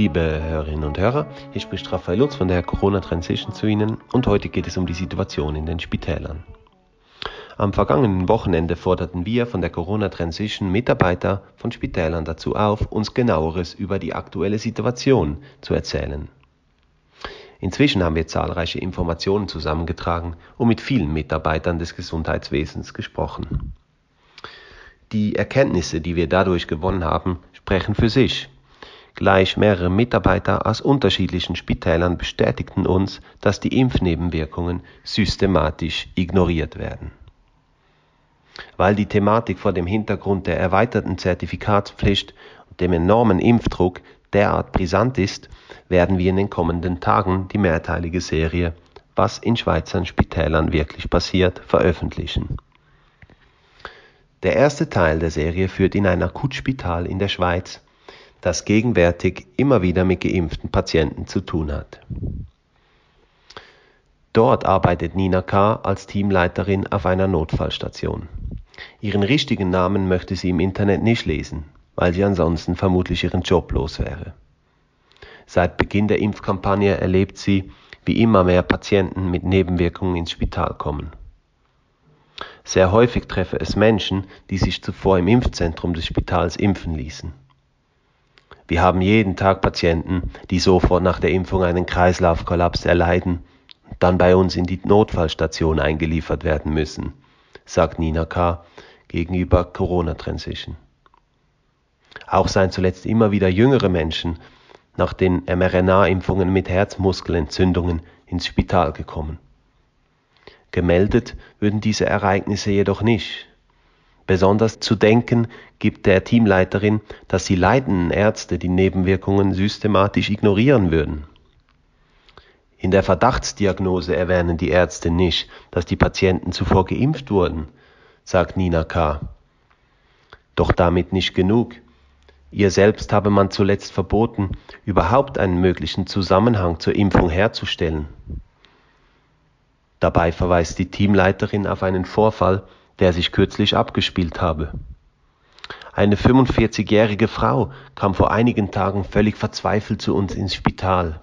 Liebe Hörerinnen und Hörer, hier spricht Raphael Lutz von der Corona Transition zu Ihnen und heute geht es um die Situation in den Spitälern. Am vergangenen Wochenende forderten wir von der Corona Transition Mitarbeiter von Spitälern dazu auf, uns genaueres über die aktuelle Situation zu erzählen. Inzwischen haben wir zahlreiche Informationen zusammengetragen und mit vielen Mitarbeitern des Gesundheitswesens gesprochen. Die Erkenntnisse, die wir dadurch gewonnen haben, sprechen für sich. Gleich mehrere Mitarbeiter aus unterschiedlichen Spitälern bestätigten uns, dass die Impfnebenwirkungen systematisch ignoriert werden. Weil die Thematik vor dem Hintergrund der erweiterten Zertifikatspflicht und dem enormen Impfdruck derart brisant ist, werden wir in den kommenden Tagen die mehrteilige Serie Was in Schweizer Spitälern wirklich passiert veröffentlichen. Der erste Teil der Serie führt in ein Akutspital in der Schweiz, das gegenwärtig immer wieder mit geimpften Patienten zu tun hat. Dort arbeitet Nina K. als Teamleiterin auf einer Notfallstation. Ihren richtigen Namen möchte sie im Internet nicht lesen, weil sie ansonsten vermutlich ihren Job los wäre. Seit Beginn der Impfkampagne erlebt sie, wie immer mehr Patienten mit Nebenwirkungen ins Spital kommen. Sehr häufig treffe es Menschen, die sich zuvor im Impfzentrum des Spitals impfen ließen. Wir haben jeden Tag Patienten, die sofort nach der Impfung einen Kreislaufkollaps erleiden und dann bei uns in die Notfallstation eingeliefert werden müssen, sagt Nina K. gegenüber Corona Transition. Auch seien zuletzt immer wieder jüngere Menschen nach den mRNA-Impfungen mit Herzmuskelentzündungen ins Spital gekommen. Gemeldet würden diese Ereignisse jedoch nicht. Besonders zu denken gibt der Teamleiterin, dass die leitenden Ärzte die Nebenwirkungen systematisch ignorieren würden. In der Verdachtsdiagnose erwähnen die Ärzte nicht, dass die Patienten zuvor geimpft wurden, sagt Nina K. Doch damit nicht genug. Ihr selbst habe man zuletzt verboten, überhaupt einen möglichen Zusammenhang zur Impfung herzustellen. Dabei verweist die Teamleiterin auf einen Vorfall, der sich kürzlich abgespielt habe. Eine 45-jährige Frau kam vor einigen Tagen völlig verzweifelt zu uns ins Spital.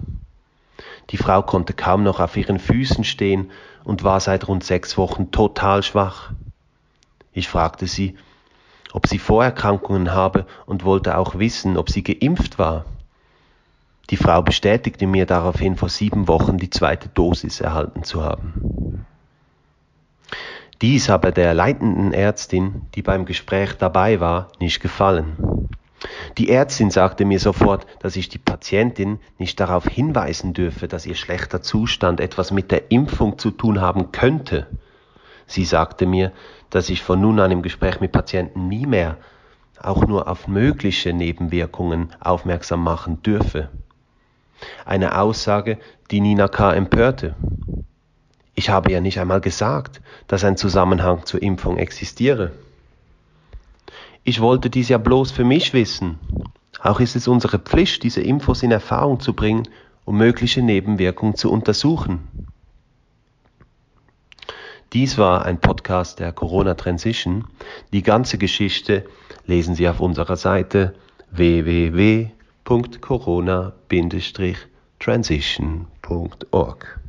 Die Frau konnte kaum noch auf ihren Füßen stehen und war seit rund sechs Wochen total schwach. Ich fragte sie, ob sie Vorerkrankungen habe und wollte auch wissen, ob sie geimpft war. Die Frau bestätigte mir daraufhin vor sieben Wochen die zweite Dosis erhalten zu haben. Dies habe der leitenden Ärztin, die beim Gespräch dabei war, nicht gefallen. Die Ärztin sagte mir sofort, dass ich die Patientin nicht darauf hinweisen dürfe, dass ihr schlechter Zustand etwas mit der Impfung zu tun haben könnte. Sie sagte mir, dass ich von nun an im Gespräch mit Patienten nie mehr auch nur auf mögliche Nebenwirkungen aufmerksam machen dürfe. Eine Aussage, die Nina K. empörte. Ich habe ja nicht einmal gesagt, dass ein Zusammenhang zur Impfung existiere. Ich wollte dies ja bloß für mich wissen. Auch ist es unsere Pflicht, diese Infos in Erfahrung zu bringen, um mögliche Nebenwirkungen zu untersuchen. Dies war ein Podcast der Corona Transition. Die ganze Geschichte lesen Sie auf unserer Seite www.corona-transition.org.